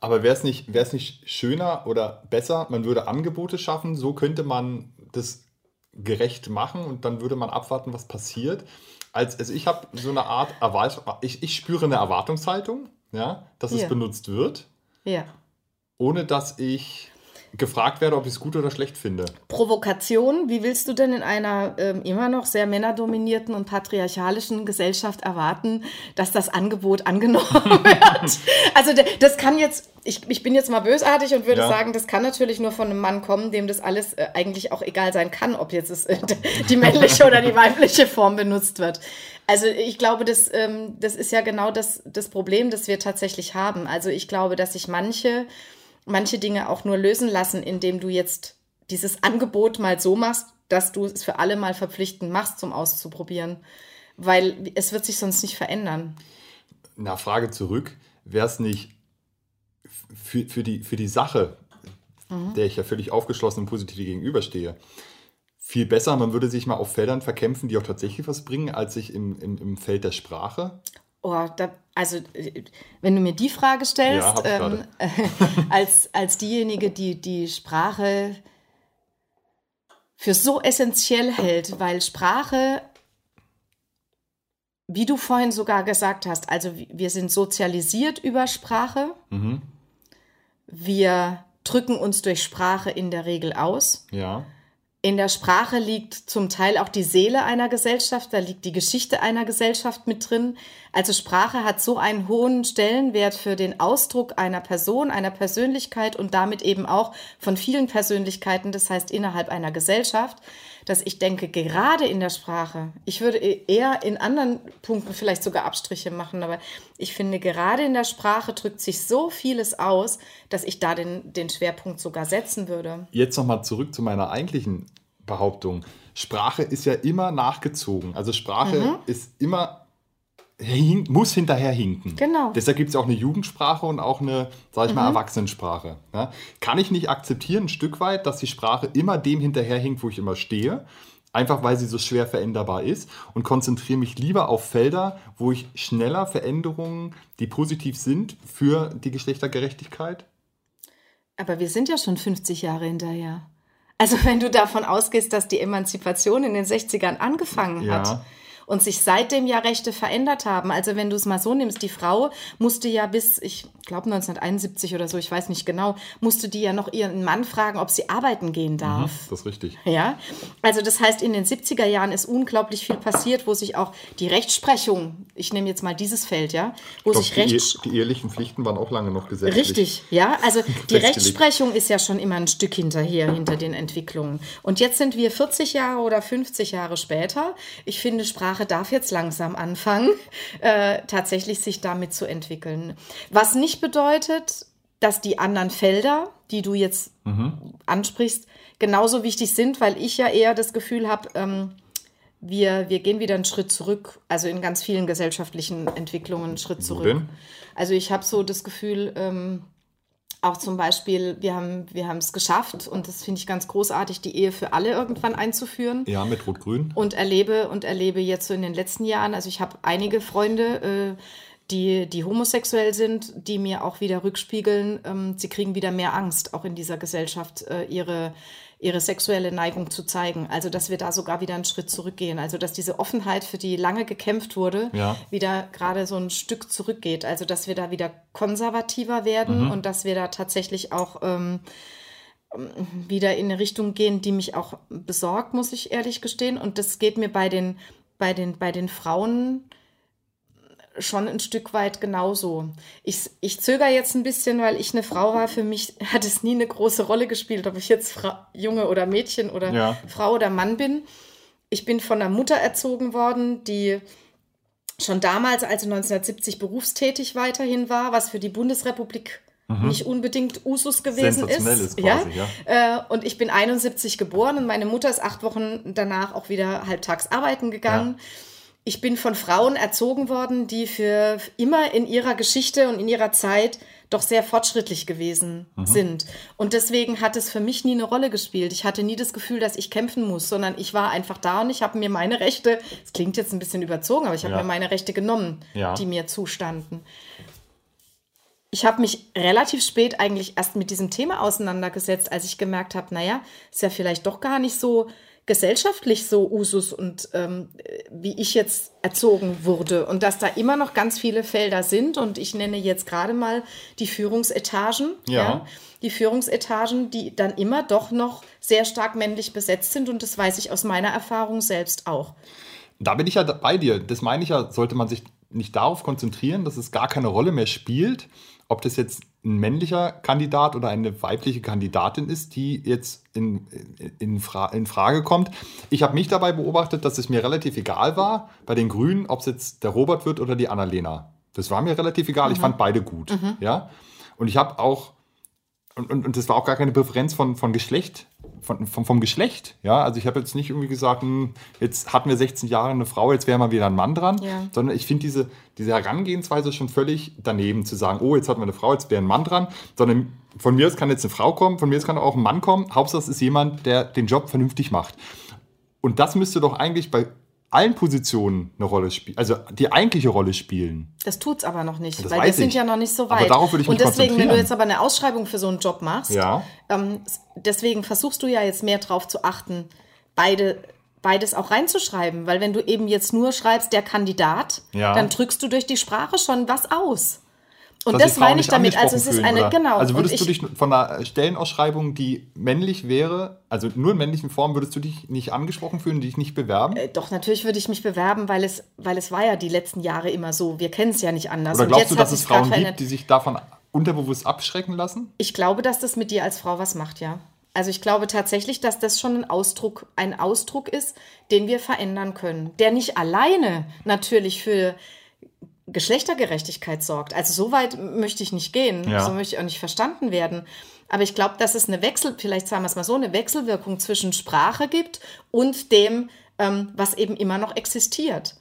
Aber wäre es nicht, nicht schöner oder besser, man würde Angebote schaffen, so könnte man das gerecht machen und dann würde man abwarten, was passiert. Als, also ich habe so eine Art Erwartung, ich, ich spüre eine Erwartungshaltung, ja, dass es Ja. benutzt wird, Ja. ohne dass ich gefragt werde, ob ich es gut oder schlecht finde. Provokation, wie willst du denn in einer ähm, immer noch sehr männerdominierten und patriarchalischen Gesellschaft erwarten, dass das Angebot angenommen (laughs) wird? Also das kann jetzt, ich, ich bin jetzt mal bösartig und würde Ja. sagen, das kann natürlich nur von einem Mann kommen, dem das alles äh, eigentlich auch egal sein kann, ob jetzt es, äh, die männliche oder die weibliche Form benutzt wird. Also ich glaube, das, ähm, das ist ja genau das, das Problem, das wir tatsächlich haben. Also ich glaube, dass sich manche manche Dinge auch nur lösen lassen, indem du jetzt dieses Angebot mal so machst, dass du es für alle mal verpflichtend machst, zum Auszuprobieren. Weil es wird sich sonst nicht verändern. Na, Frage zurück, wäre es nicht für, für, die, für die Sache, der ich ja völlig aufgeschlossen und positiv gegenüberstehe, viel besser, man würde sich mal auf Feldern verkämpfen, die auch tatsächlich was bringen, als sich im, im, im Feld der Sprache? Oh, da, also äh, wenn du mir die Frage stellst, Ja, ähm, (laughs) als, als diejenige, die die Sprache für so essentiell hält, weil Sprache, wie du vorhin sogar gesagt hast, also wir sind sozialisiert über Sprache, wir drücken uns durch Sprache in der Regel aus. Ja. In der Sprache liegt zum Teil auch die Seele einer Gesellschaft, da liegt die Geschichte einer Gesellschaft mit drin. Also Sprache hat so einen hohen Stellenwert für den Ausdruck einer Person, einer Persönlichkeit und damit eben auch von vielen Persönlichkeiten, das heißt innerhalb einer Gesellschaft, dass ich denke, gerade in der Sprache, ich würde eher in anderen Punkten vielleicht sogar Abstriche machen, aber ich finde, gerade in der Sprache drückt sich so vieles aus, dass ich da den, den Schwerpunkt sogar setzen würde. Jetzt nochmal zurück zu meiner eigentlichen Behauptung. Sprache ist ja immer nachgezogen. Also Sprache Mhm. ist immer, hin, muss hinterher hinken. Genau. Deshalb gibt es auch eine Jugendsprache und auch eine, sag ich mal, Erwachsenensprache. Ja? Kann ich nicht akzeptieren, ein Stück weit, dass die Sprache immer dem hinterherhinkt, wo ich immer stehe. Einfach weil sie so schwer veränderbar ist und konzentriere mich lieber auf Felder, wo ich schneller Veränderungen, die positiv sind, für die Geschlechtergerechtigkeit Aber wir sind ja schon 50 Jahre hinterher. Also wenn du davon ausgehst, dass die Emanzipation in den 60ern angefangen Ja. hat und sich seitdem ja Rechte verändert haben. Also wenn du es mal so nimmst, die Frau musste ja bis, ich glaube 1971 oder so, ich weiß nicht genau, musste die ja noch ihren Mann fragen, ob sie arbeiten gehen darf. Das ist richtig. Ja, also das heißt, in den 70er Jahren ist unglaublich viel passiert, wo sich auch die Rechtsprechung, ich nehme jetzt mal dieses Feld, ja, wo Ich sich glaub, die, Rechts die ehelichen Pflichten waren auch lange noch gesetzlich. Richtig, ja. Also (laughs) die. Rechtsprechung ist ja schon immer ein Stück hinterher, hinter den Entwicklungen. Und jetzt sind wir 40 Jahre oder 50 Jahre später. Ich finde, Sprache darf jetzt langsam anfangen, (laughs) äh, tatsächlich sich damit zu entwickeln. Was nicht bedeutet, dass die anderen Felder, die du jetzt ansprichst, genauso wichtig sind, weil ich ja eher das Gefühl habe, ähm, wir, wir gehen wieder einen Schritt zurück, also in ganz vielen gesellschaftlichen Entwicklungen einen Schritt zurück. Also ich habe so das Gefühl, ähm, auch zum Beispiel, wir haben wir haben es geschafft und das finde ich ganz großartig, die Ehe für alle irgendwann einzuführen. Ja, mit Rot-Grün. Und erlebe und erlebe jetzt so in den letzten Jahren, also ich habe einige Freunde, äh, die, die homosexuell sind, die mir auch wieder rückspiegeln, ähm, sie kriegen wieder mehr Angst, auch in dieser Gesellschaft, äh, ihre, ihre sexuelle Neigung zu zeigen. Also, dass wir da sogar wieder einen Schritt zurückgehen. Also, dass diese Offenheit, für die lange gekämpft wurde, Ja. wieder gerade so ein Stück zurückgeht. Also, dass wir da wieder konservativer werden und dass wir da tatsächlich auch ähm, wieder in eine Richtung gehen, die mich auch besorgt, muss ich ehrlich gestehen. Und das geht mir bei den, bei den, bei den Frauen schon ein Stück weit genauso. Ich, ich zögere jetzt ein bisschen, weil ich eine Frau war. Für mich (laughs) hat es nie eine große Rolle gespielt, ob ich jetzt Fra Junge oder Mädchen oder Ja. Frau oder Mann bin. Ich bin von einer Mutter erzogen worden, die schon damals, also 1970, berufstätig weiterhin war, was für die Bundesrepublik nicht unbedingt Usus gewesen ist. Mhm. Ist quasi, Äh, und ich bin 71 geboren und meine Mutter ist acht Wochen danach auch wieder halbtags arbeiten gegangen. Ich bin von Frauen erzogen worden, die für immer in ihrer Geschichte und in ihrer Zeit doch sehr fortschrittlich gewesen Mhm. sind. Und deswegen hat es für mich nie eine Rolle gespielt. Ich hatte nie das Gefühl, dass ich kämpfen muss, sondern ich war einfach da und ich habe mir meine Rechte, es klingt jetzt ein bisschen überzogen, aber ich habe Ja. mir meine Rechte genommen, Ja. die mir zustanden. Ich habe mich relativ spät eigentlich erst mit diesem Thema auseinandergesetzt, als ich gemerkt habe, naja, ist ja vielleicht doch gar nicht so gesellschaftlich so Usus und ähm, wie ich jetzt erzogen wurde und dass da immer noch ganz viele Felder sind und ich nenne jetzt gerade mal die Führungsetagen. Ja. ja. Die Führungsetagen, die dann immer doch noch sehr stark männlich besetzt sind und das weiß ich aus meiner Erfahrung selbst auch. Da bin ich ja bei dir. Das meine ich ja, sollte man sich nicht darauf konzentrieren, dass es gar keine Rolle mehr spielt, ob das jetzt ein männlicher Kandidat oder eine weibliche Kandidatin ist, die jetzt in, in, Fra in Frage kommt. Ich habe mich dabei beobachtet, dass es mir relativ egal war bei den Grünen, ob es jetzt der Robert wird oder die Annalena. Das war mir relativ egal. Mhm. Ich fand beide gut. Mhm. Ja? Und ich habe auch und, und, und das war auch gar keine Präferenz von, von Geschlecht, von, von, vom Geschlecht. Ja, also ich habe jetzt nicht irgendwie gesagt, hm, jetzt hatten wir 16 Jahre eine Frau, jetzt wäre mal wieder ein Mann dran, ja. sondern ich finde diese, diese Herangehensweise schon völlig daneben, zu sagen, oh, jetzt hatten wir eine Frau, jetzt wäre ein Mann dran, sondern von mir aus kann jetzt eine Frau kommen, von mir aus kann auch ein Mann kommen. Hauptsache es ist jemand, der den Job vernünftig macht. Und das müsste doch eigentlich bei allen Positionen eine Rolle spielen, also die eigentliche Rolle spielen. Das tut es aber noch nicht, das weil wir sind ja noch nicht so weit. Aber darauf würde ich mich Und deswegen, wenn du jetzt aber eine Ausschreibung für so einen Job machst, ja. ähm, deswegen versuchst du ja jetzt mehr darauf zu achten, beide beides auch reinzuschreiben, weil wenn du eben jetzt nur schreibst der Kandidat, ja. dann drückst du durch die Sprache schon was aus. Und das meine ich damit. Also es ist eine, oder? genau. Also würdest du dich von einer Stellenausschreibung, die männlich wäre, also nur in männlichen Form, würdest du dich nicht angesprochen fühlen, dich nicht bewerben? Äh, doch, natürlich würde ich mich bewerben, weil es, weil es war ja die letzten Jahre immer so. Wir kennen es ja nicht anders. Oder glaubst du, dass es Frauen gibt, die sich davon unterbewusst abschrecken lassen? Ich glaube, dass das mit dir als Frau was macht, ja. Also ich glaube tatsächlich, dass das schon ein Ausdruck, ein Ausdruck ist, den wir verändern können, der nicht alleine natürlich für Geschlechtergerechtigkeit sorgt. Also so weit möchte ich nicht gehen, ja. so möchte ich auch nicht verstanden werden. Aber ich glaube, dass es eine Wechsel, vielleicht sagen wir es mal so, eine Wechselwirkung zwischen Sprache gibt und dem, ähm, was eben immer noch existiert.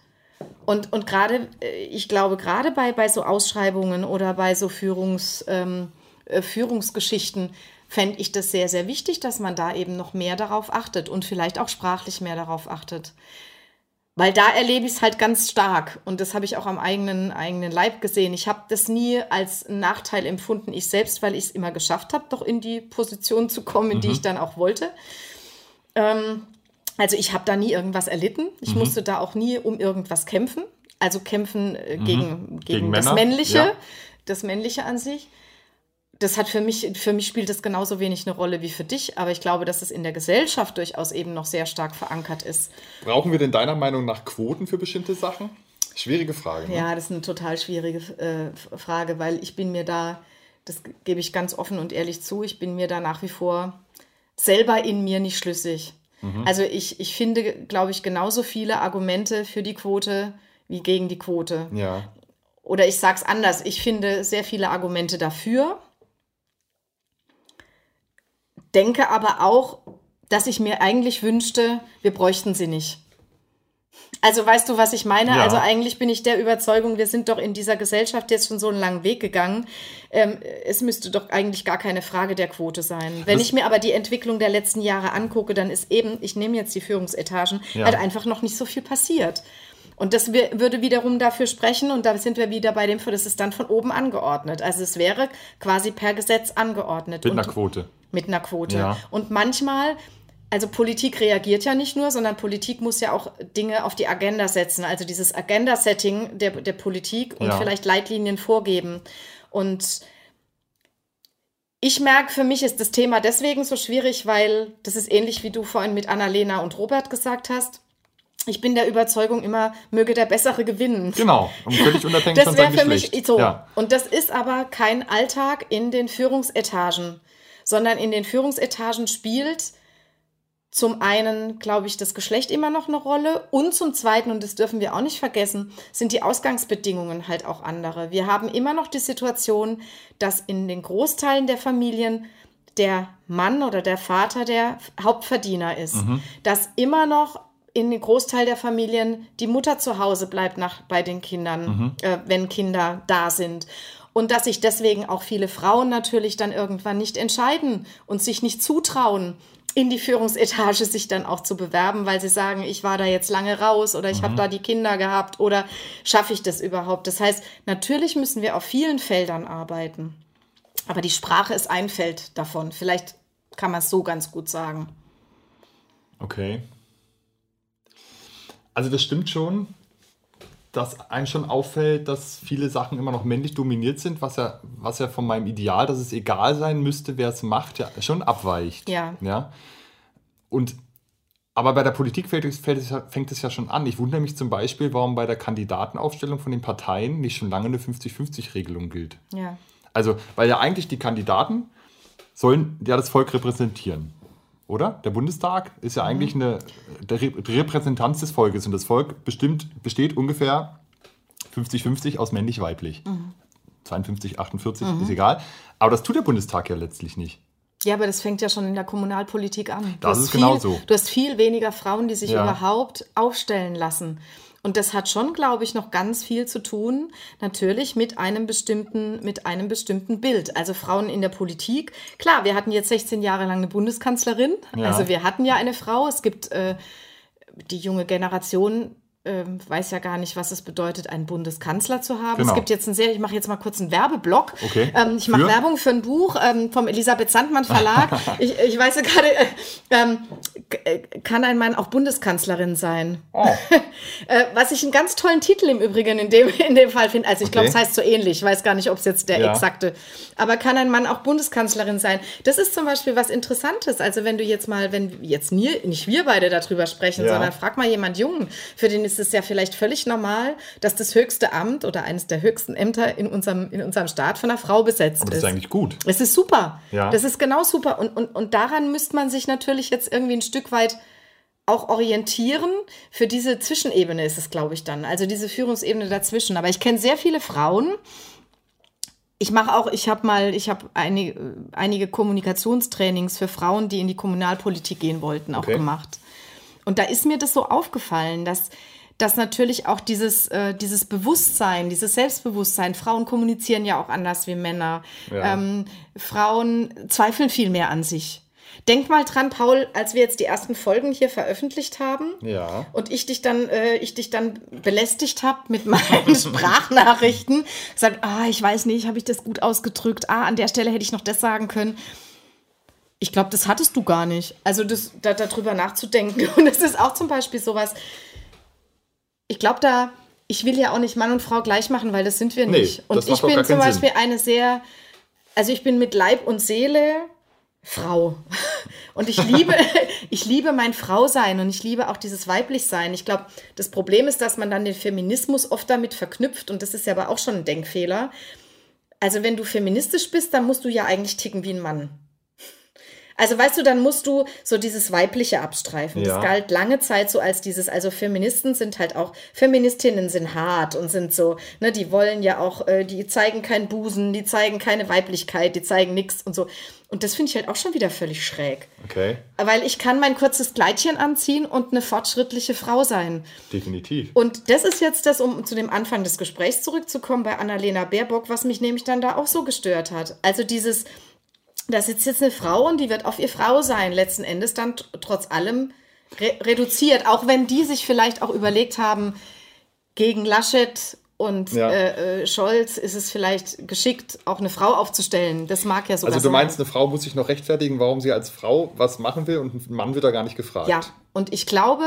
Und, und gerade, äh, ich glaube, gerade bei, bei so Ausschreibungen oder bei so Führungs, ähm, äh, Führungsgeschichten fände ich das sehr, sehr wichtig, dass man da eben noch mehr darauf achtet und vielleicht auch sprachlich mehr darauf achtet. Weil da erlebe ich es halt ganz stark und das habe ich auch am eigenen, eigenen Leib gesehen. Ich habe das nie als Nachteil empfunden, ich selbst, weil ich es immer geschafft habe, doch in die Position zu kommen, in mhm. die ich dann auch wollte. Ähm, also ich habe da nie irgendwas erlitten. Ich mhm. musste da auch nie um irgendwas kämpfen. Also kämpfen äh, gegen, mhm. gegen, gegen, das Männliche, ja. das Männliche an sich das hat für mich, für mich spielt das genauso wenig eine Rolle wie für dich, aber ich glaube, dass es in der Gesellschaft durchaus eben noch sehr stark verankert ist. Brauchen wir denn deiner Meinung nach Quoten für bestimmte Sachen? Schwierige Frage. Ne? Ja, das ist eine total schwierige äh, Frage, weil ich bin mir da, das gebe ich ganz offen und ehrlich zu, ich bin mir da nach wie vor selber in mir nicht schlüssig. Mhm. Also ich, ich finde, glaube ich, genauso viele Argumente für die Quote wie gegen die Quote. Ja. Oder ich sage es anders, ich finde sehr viele Argumente dafür denke aber auch, dass ich mir eigentlich wünschte, wir bräuchten sie nicht. Also weißt du, was ich meine? Ja. Also eigentlich bin ich der Überzeugung, wir sind doch in dieser Gesellschaft jetzt schon so einen langen Weg gegangen. Ähm, es müsste doch eigentlich gar keine Frage der Quote sein. Wenn das ich mir aber die Entwicklung der letzten Jahre angucke, dann ist eben, ich nehme jetzt die Führungsetagen, ja. halt einfach noch nicht so viel passiert. Und das würde wiederum dafür sprechen, und da sind wir wieder bei dem, das ist dann von oben angeordnet. Also es wäre quasi per Gesetz angeordnet. Mit einer Quote. Mit einer Quote. Ja. Und manchmal also Politik reagiert ja nicht nur, sondern Politik muss ja auch Dinge auf die Agenda setzen. Also dieses Agenda-Setting der, der Politik und ja. vielleicht Leitlinien vorgeben. Und ich merke, für mich ist das Thema deswegen so schwierig, weil das ist ähnlich wie du vorhin mit Annalena und Robert gesagt hast ich bin der Überzeugung immer, möge der Bessere gewinnen. Genau, und völlig (laughs) unabhängig das wäre für mich so. Ja. Und das ist aber kein Alltag in den Führungsetagen, sondern in den Führungsetagen spielt zum einen, glaube ich, das Geschlecht immer noch eine Rolle und zum zweiten, und das dürfen wir auch nicht vergessen, sind die Ausgangsbedingungen halt auch andere. Wir haben immer noch die Situation, dass in den Großteilen der Familien der Mann oder der Vater der Hauptverdiener ist, mhm. dass immer noch in den Großteil der Familien die Mutter zu Hause bleibt nach, bei den Kindern, mhm. äh, wenn Kinder da sind. Und dass sich deswegen auch viele Frauen natürlich dann irgendwann nicht entscheiden und sich nicht zutrauen, in die Führungsetage sich dann auch zu bewerben, weil sie sagen, ich war da jetzt lange raus oder ich mhm. habe da die Kinder gehabt oder schaffe ich das überhaupt. Das heißt, natürlich müssen wir auf vielen Feldern arbeiten. Aber die Sprache ist ein Feld davon. Vielleicht kann man es so ganz gut sagen. Okay. Also das stimmt schon, dass einem schon auffällt, dass viele Sachen immer noch männlich dominiert sind, was ja, was ja von meinem Ideal, dass es egal sein müsste, wer es macht, ja schon abweicht. Ja. ja? Und aber bei der Politik fällt es, fängt es ja schon an. Ich wundere mich zum Beispiel, warum bei der Kandidatenaufstellung von den Parteien nicht schon lange eine 50-50-Regelung gilt. Ja. Also, weil ja eigentlich die Kandidaten sollen ja das Volk repräsentieren. Oder? Der Bundestag ist ja eigentlich eine der Re Repräsentanz des Volkes und das Volk bestimmt, besteht ungefähr 50-50 aus männlich-weiblich. 52, 48, ist egal. Aber das tut der Bundestag ja letztlich nicht. Ja, aber das fängt ja schon in der Kommunalpolitik an. Du Das ist genau viel, so. Du hast viel weniger Frauen, die sich Ja. überhaupt aufstellen lassen. Und das hat schon, glaube ich, noch ganz viel zu tun, natürlich mit einem bestimmten, mit einem bestimmten Bild. Also Frauen in der Politik. Klar, wir hatten jetzt 16 Jahre lang eine Bundeskanzlerin. Ja. Also wir hatten ja eine Frau. Es gibt äh, die junge Generation. Ähm, weiß ja gar nicht, was es bedeutet, einen Bundeskanzler zu haben. Genau. Es gibt jetzt einen sehr, ich mache jetzt mal kurz einen Werbeblock. Okay. Ähm, ich mache? Werbung für ein Buch ähm, vom Elisabeth Sandmann Verlag. (laughs) ich, ich weiß ja gerade, äh, ähm, äh, kann ein Mann auch Bundeskanzlerin sein? Oh. (laughs) Äh, was ich einen ganz tollen Titel im Übrigen in dem, in dem Fall finde. Also ich glaube, Okay. es heißt so ähnlich. Ich weiß gar nicht, ob es jetzt der Ja. exakte. Aber kann ein Mann auch Bundeskanzlerin sein? Das ist zum Beispiel was Interessantes. Also wenn du jetzt mal, wenn jetzt mir, nicht wir beide darüber sprechen, Ja. sondern frag mal jemand Jungen, für den ist es ja vielleicht völlig normal, dass das höchste Amt oder eines der höchsten Ämter in unserem, in unserem Staat von einer Frau besetzt Aber das ist. ist eigentlich gut. Es ist super. Ja. Das ist genau super. Und, und, und daran müsste man sich natürlich jetzt irgendwie ein Stück weit auch orientieren. Für diese Zwischenebene ist es, glaube ich, dann. Also diese Führungsebene dazwischen. Aber ich kenne sehr viele Frauen. Ich mache auch, ich habe mal, ich habe einige, einige Kommunikationstrainings für Frauen, die in die Kommunalpolitik gehen wollten, auch Okay. gemacht. Und da ist mir das so aufgefallen, dass, dass natürlich auch dieses, äh, dieses Bewusstsein, dieses Selbstbewusstsein, Frauen kommunizieren ja auch anders wie Männer. Ja. Ähm, Frauen zweifeln viel mehr an sich. Denk mal dran, Paul, als wir jetzt die ersten Folgen hier veröffentlicht haben Ja. und ich dich dann, äh, ich dich dann belästigt habe mit meinen (laughs) Sprachnachrichten, gesagt, ah, ich weiß nicht, habe ich das gut ausgedrückt, ah, an der Stelle hätte ich noch das sagen können. Ich glaube, das hattest du gar nicht. Also das, da, darüber nachzudenken. (laughs) Und das ist auch zum Beispiel sowas. Ich glaube, da, ich will ja auch nicht Mann und Frau gleich machen, weil das sind wir Nee, nicht. Und das macht ich bin zum Beispiel eine sehr, also ich bin mit Leib und Seele Frau. (laughs) Und ich liebe, (laughs) ich liebe mein Frausein und ich liebe auch dieses Weiblichsein. Ich glaube, das Problem ist, dass man dann den Feminismus oft damit verknüpft und das ist ja aber auch schon ein Denkfehler. Also wenn du feministisch bist, dann musst du ja eigentlich ticken wie ein Mann. Also weißt du, dann musst du so dieses Weibliche abstreifen. Ja. Das galt lange Zeit so als dieses, also Feministen sind halt auch, Feministinnen sind hart und sind so, ne, die wollen ja auch, äh, die zeigen keinen Busen, die zeigen keine Weiblichkeit, die zeigen nichts und so. Und das finde ich halt auch schon wieder völlig schräg. Okay. Weil ich kann mein kurzes Kleidchen anziehen und eine fortschrittliche Frau sein. Definitiv. Und das ist jetzt das, um zu dem Anfang des Gesprächs zurückzukommen bei Annalena Baerbock, was mich nämlich dann da auch so gestört hat. Also dieses, da sitzt jetzt eine Frau und die wird auf ihr Frau sein, letzten Endes dann trotz allem re reduziert. Auch wenn die sich vielleicht auch überlegt haben, gegen Laschet und Ja. äh, äh, Scholz ist es vielleicht geschickt, auch eine Frau aufzustellen. Das mag ja sogar Also du sein. meinst, eine Frau muss sich noch rechtfertigen, warum sie als Frau was machen will und ein Mann wird da gar nicht gefragt. Ja, und ich glaube,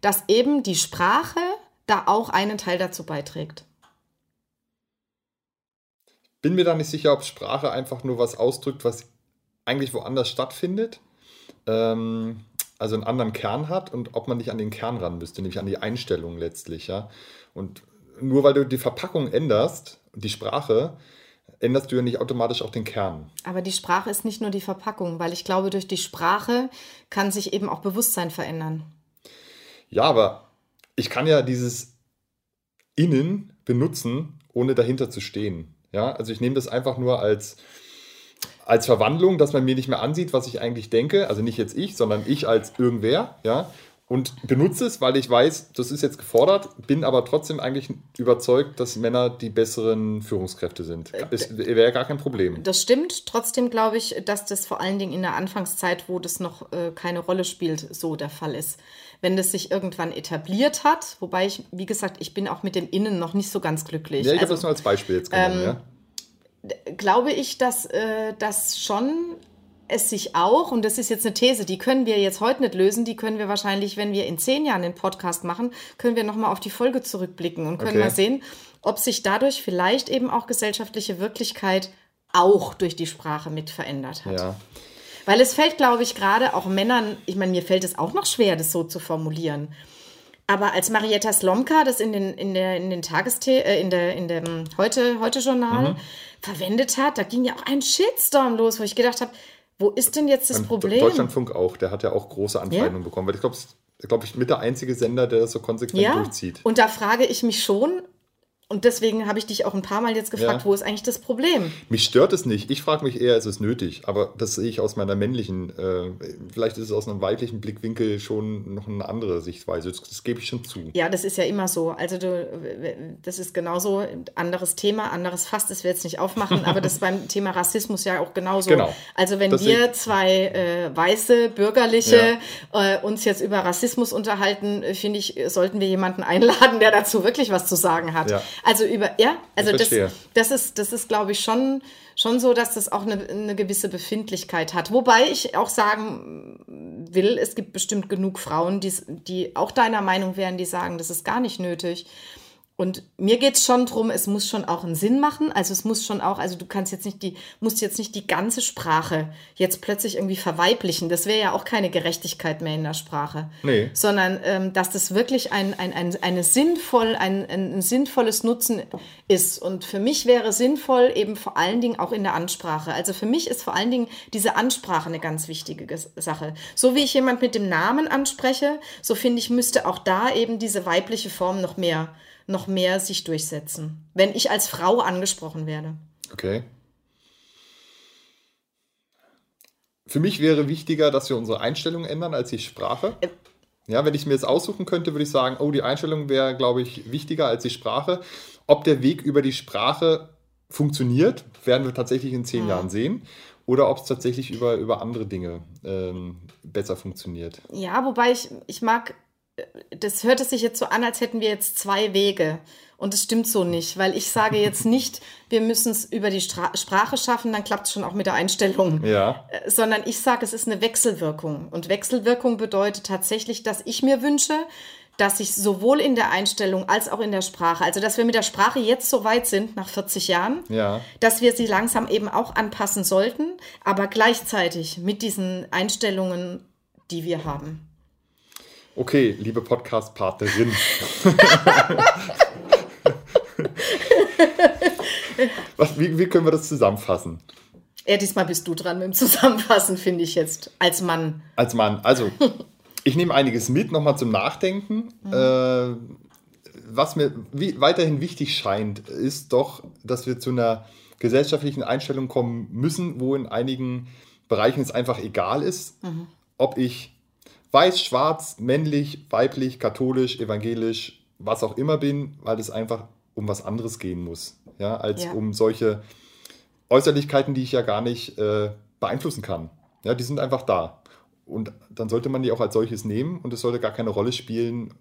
dass eben die Sprache da auch einen Teil dazu beiträgt. Bin mir da nicht sicher, ob Sprache einfach nur was ausdrückt, was eigentlich woanders stattfindet. Ähm, also einen anderen Kern hat und ob man nicht an den Kern ran müsste, nämlich an die Einstellung letztlich, ja. Und nur weil du die Verpackung änderst, die Sprache, änderst du ja nicht automatisch auch den Kern. Aber die Sprache ist nicht nur die Verpackung, weil ich glaube, durch die Sprache kann sich eben auch Bewusstsein verändern. Ja, aber ich kann ja dieses Innen benutzen, ohne dahinter zu stehen. Ja, also ich nehme das einfach nur als, als Verwandlung, dass man mir nicht mehr ansieht, was ich eigentlich denke. Also nicht jetzt ich, sondern ich als irgendwer. Ja, und benutze es, weil ich weiß, das ist jetzt gefordert, bin aber trotzdem eigentlich überzeugt, dass Männer die besseren Führungskräfte sind. Es wäre gar kein Problem. Das stimmt. Trotzdem glaube ich, dass das vor allen Dingen in der Anfangszeit, wo das noch äh, keine Rolle spielt, so der Fall ist. Wenn das sich irgendwann etabliert hat, wobei ich, wie gesagt, ich bin auch mit dem Innen noch nicht so ganz glücklich. Ja, ich habe Also- das nur als Beispiel jetzt genommen. ja. Glaube ich, dass äh, das schon es sich auch, und das ist jetzt eine These, die können wir jetzt heute nicht lösen, die können wir wahrscheinlich, wenn wir in zehn Jahren den Podcast machen, können wir nochmal auf die Folge zurückblicken und können Okay. mal sehen, ob sich dadurch vielleicht eben auch gesellschaftliche Wirklichkeit auch durch die Sprache mit verändert hat. Ja. Weil es fällt, glaube ich, gerade auch Männern, ich meine, mir fällt es auch noch schwer, das so zu formulieren. Aber als Marietta Slomka das in den, in der, in den Tagesthe äh, in der, in dem heute, heute Journal Mhm. verwendet hat, da ging ja auch ein Shitstorm los, wo ich gedacht habe, wo ist denn jetzt das Beim Problem? Deutschlandfunk auch, der hat ja auch große Anfeindungen bekommen, weil ich glaube, glaube ich, mit der einzige Sender, der das so konsequent ja, durchzieht. und da frage ich mich schon, und deswegen habe ich dich auch ein paar Mal jetzt gefragt, Ja. wo ist eigentlich das Problem? Mich stört es nicht. Ich frage mich eher, ist es nötig? Aber das sehe ich aus meiner männlichen, äh, vielleicht ist es aus einem weiblichen Blickwinkel schon noch eine andere Sichtweise. Das, das gebe ich schon zu. Ja, das ist ja immer so. Also du, das ist genauso ein anderes Thema, anderes Fass, das wir jetzt nicht aufmachen, aber das ist (laughs) beim Thema Rassismus ja auch genauso. Genau. Also wenn Das wir zwei äh, weiße Bürgerliche äh, uns jetzt über Rassismus unterhalten, äh, finde ich, sollten wir jemanden einladen, der dazu wirklich was zu sagen hat. Ja. Also über, ja, also das, das ist, das ist, glaube ich, schon, schon so, dass das auch eine, eine gewisse Befindlichkeit hat. Wobei ich auch sagen will, es gibt bestimmt genug Frauen, die, die auch deiner Meinung wären, die sagen, das ist gar nicht nötig. Und mir geht es schon drum, es muss schon auch einen Sinn machen. Also es muss schon auch, also du kannst jetzt nicht die, musst jetzt nicht die ganze Sprache jetzt plötzlich irgendwie verweiblichen. Das wäre ja auch keine Gerechtigkeit mehr in der Sprache. Nee. Sondern ähm, dass das wirklich ein, ein, ein, eine sinnvoll, ein, ein, sinnvolles Nutzen ist. Und für mich wäre sinnvoll eben vor allen Dingen auch in der Ansprache. Also für mich ist vor allen Dingen diese Ansprache eine ganz wichtige Sache. So wie ich jemand mit dem Namen anspreche, so finde ich, müsste auch da eben diese weibliche Form noch mehr, noch mehr sich durchsetzen. Wenn ich als Frau angesprochen werde. Okay. Für mich wäre wichtiger, dass wir unsere Einstellung ändern als die Sprache. Ja, wenn ich mir jetzt aussuchen könnte, würde ich sagen, oh, die Einstellung wäre, glaube ich, wichtiger als die Sprache. Ob der Weg über die Sprache funktioniert, werden wir tatsächlich in zehn Jahren sehen. Oder ob es tatsächlich über, über andere Dinge ähm, besser funktioniert. Ja, wobei ich, ich mag, äh, das hört es sich jetzt so an, als hätten wir jetzt zwei Wege. Und das stimmt so nicht, weil ich sage jetzt nicht, wir müssen es über die Stra Sprache schaffen, dann klappt es schon auch mit der Einstellung. Ja. Äh, Sondern ich sage, es ist eine Wechselwirkung. Und Wechselwirkung bedeutet tatsächlich, dass ich mir wünsche, dass sich sowohl in der Einstellung als auch in der Sprache, also dass wir mit der Sprache jetzt so weit sind, nach 40 Jahren, Ja. dass wir sie langsam eben auch anpassen sollten, aber gleichzeitig mit diesen Einstellungen, die wir haben. Okay, liebe Podcast-Partnerin. (laughs) Was, wie, wie können wir das zusammenfassen? Ja, diesmal bist du dran mit dem Zusammenfassen, finde ich jetzt, als Mann. Als Mann, also ich nehme einiges mit, nochmal zum Nachdenken. Äh, was mir weiterhin wichtig scheint, ist doch, dass wir zu einer gesellschaftlichen Einstellung kommen müssen, wo in einigen Bereichen es einfach egal ist, ob ich weiß, schwarz, männlich, weiblich, katholisch, evangelisch, was auch immer bin, weil es einfach um was anderes gehen muss, ja, als Ja. um solche Äußerlichkeiten, die ich ja gar nicht äh, beeinflussen kann. Ja, die sind einfach da. Und dann sollte man die auch als solches nehmen und es sollte gar keine Rolle spielen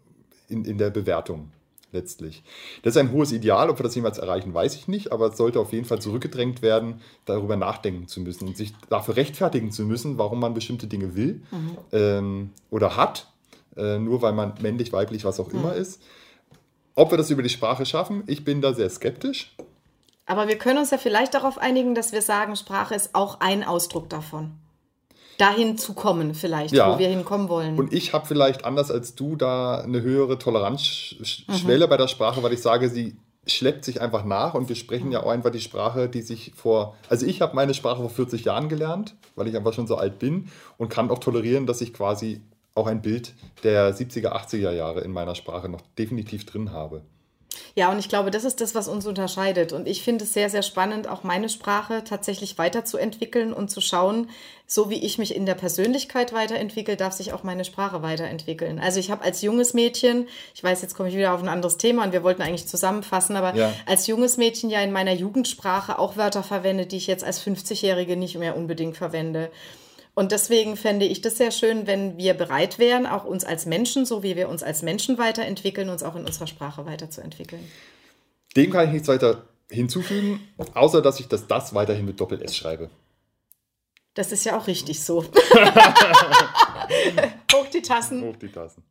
in, in der Bewertung letztlich. Das ist ein hohes Ideal, ob wir das jemals erreichen, weiß ich nicht, aber es sollte auf jeden Fall zurückgedrängt werden, darüber nachdenken zu müssen und sich dafür rechtfertigen zu müssen, warum man bestimmte Dinge will ähm, oder hat, äh, nur weil man männlich, weiblich, was auch immer ist. Ob wir das über die Sprache schaffen, ich bin da sehr skeptisch. Aber wir können uns ja vielleicht darauf einigen, dass wir sagen, Sprache ist auch ein Ausdruck davon. Dahin zu kommen, vielleicht, Ja. wo wir hinkommen wollen. Und ich habe vielleicht anders als du da eine höhere Toleranzschwelle bei der Sprache, weil ich sage, sie schleppt sich einfach nach und wir sprechen ja auch einfach die Sprache, die sich vor. Also ich habe meine Sprache vor 40 Jahren gelernt, weil ich einfach schon so alt bin und kann auch tolerieren, dass ich quasi auch ein Bild der 70er, 80er Jahre in meiner Sprache noch definitiv drin habe. Ja, und ich glaube, das ist das, was uns unterscheidet. Und ich finde es sehr, sehr spannend, auch meine Sprache tatsächlich weiterzuentwickeln und zu schauen, so wie ich mich in der Persönlichkeit weiterentwickle, darf sich auch meine Sprache weiterentwickeln. Also ich habe als junges Mädchen, ich weiß, jetzt komme ich wieder auf ein anderes Thema und wir wollten eigentlich zusammenfassen, aber Ja. als junges Mädchen ja in meiner Jugendsprache auch Wörter verwendet, die ich jetzt als 50-Jährige nicht mehr unbedingt verwende. Und deswegen fände ich das sehr schön, wenn wir bereit wären, auch uns als Menschen, so wie wir uns als Menschen weiterentwickeln, uns auch in unserer Sprache weiterzuentwickeln. Dem kann ich nichts weiter hinzufügen, außer dass ich das das weiterhin mit Doppel-S schreibe. Das ist ja auch richtig so. (laughs) Hoch die Tassen. Hoch die Tassen.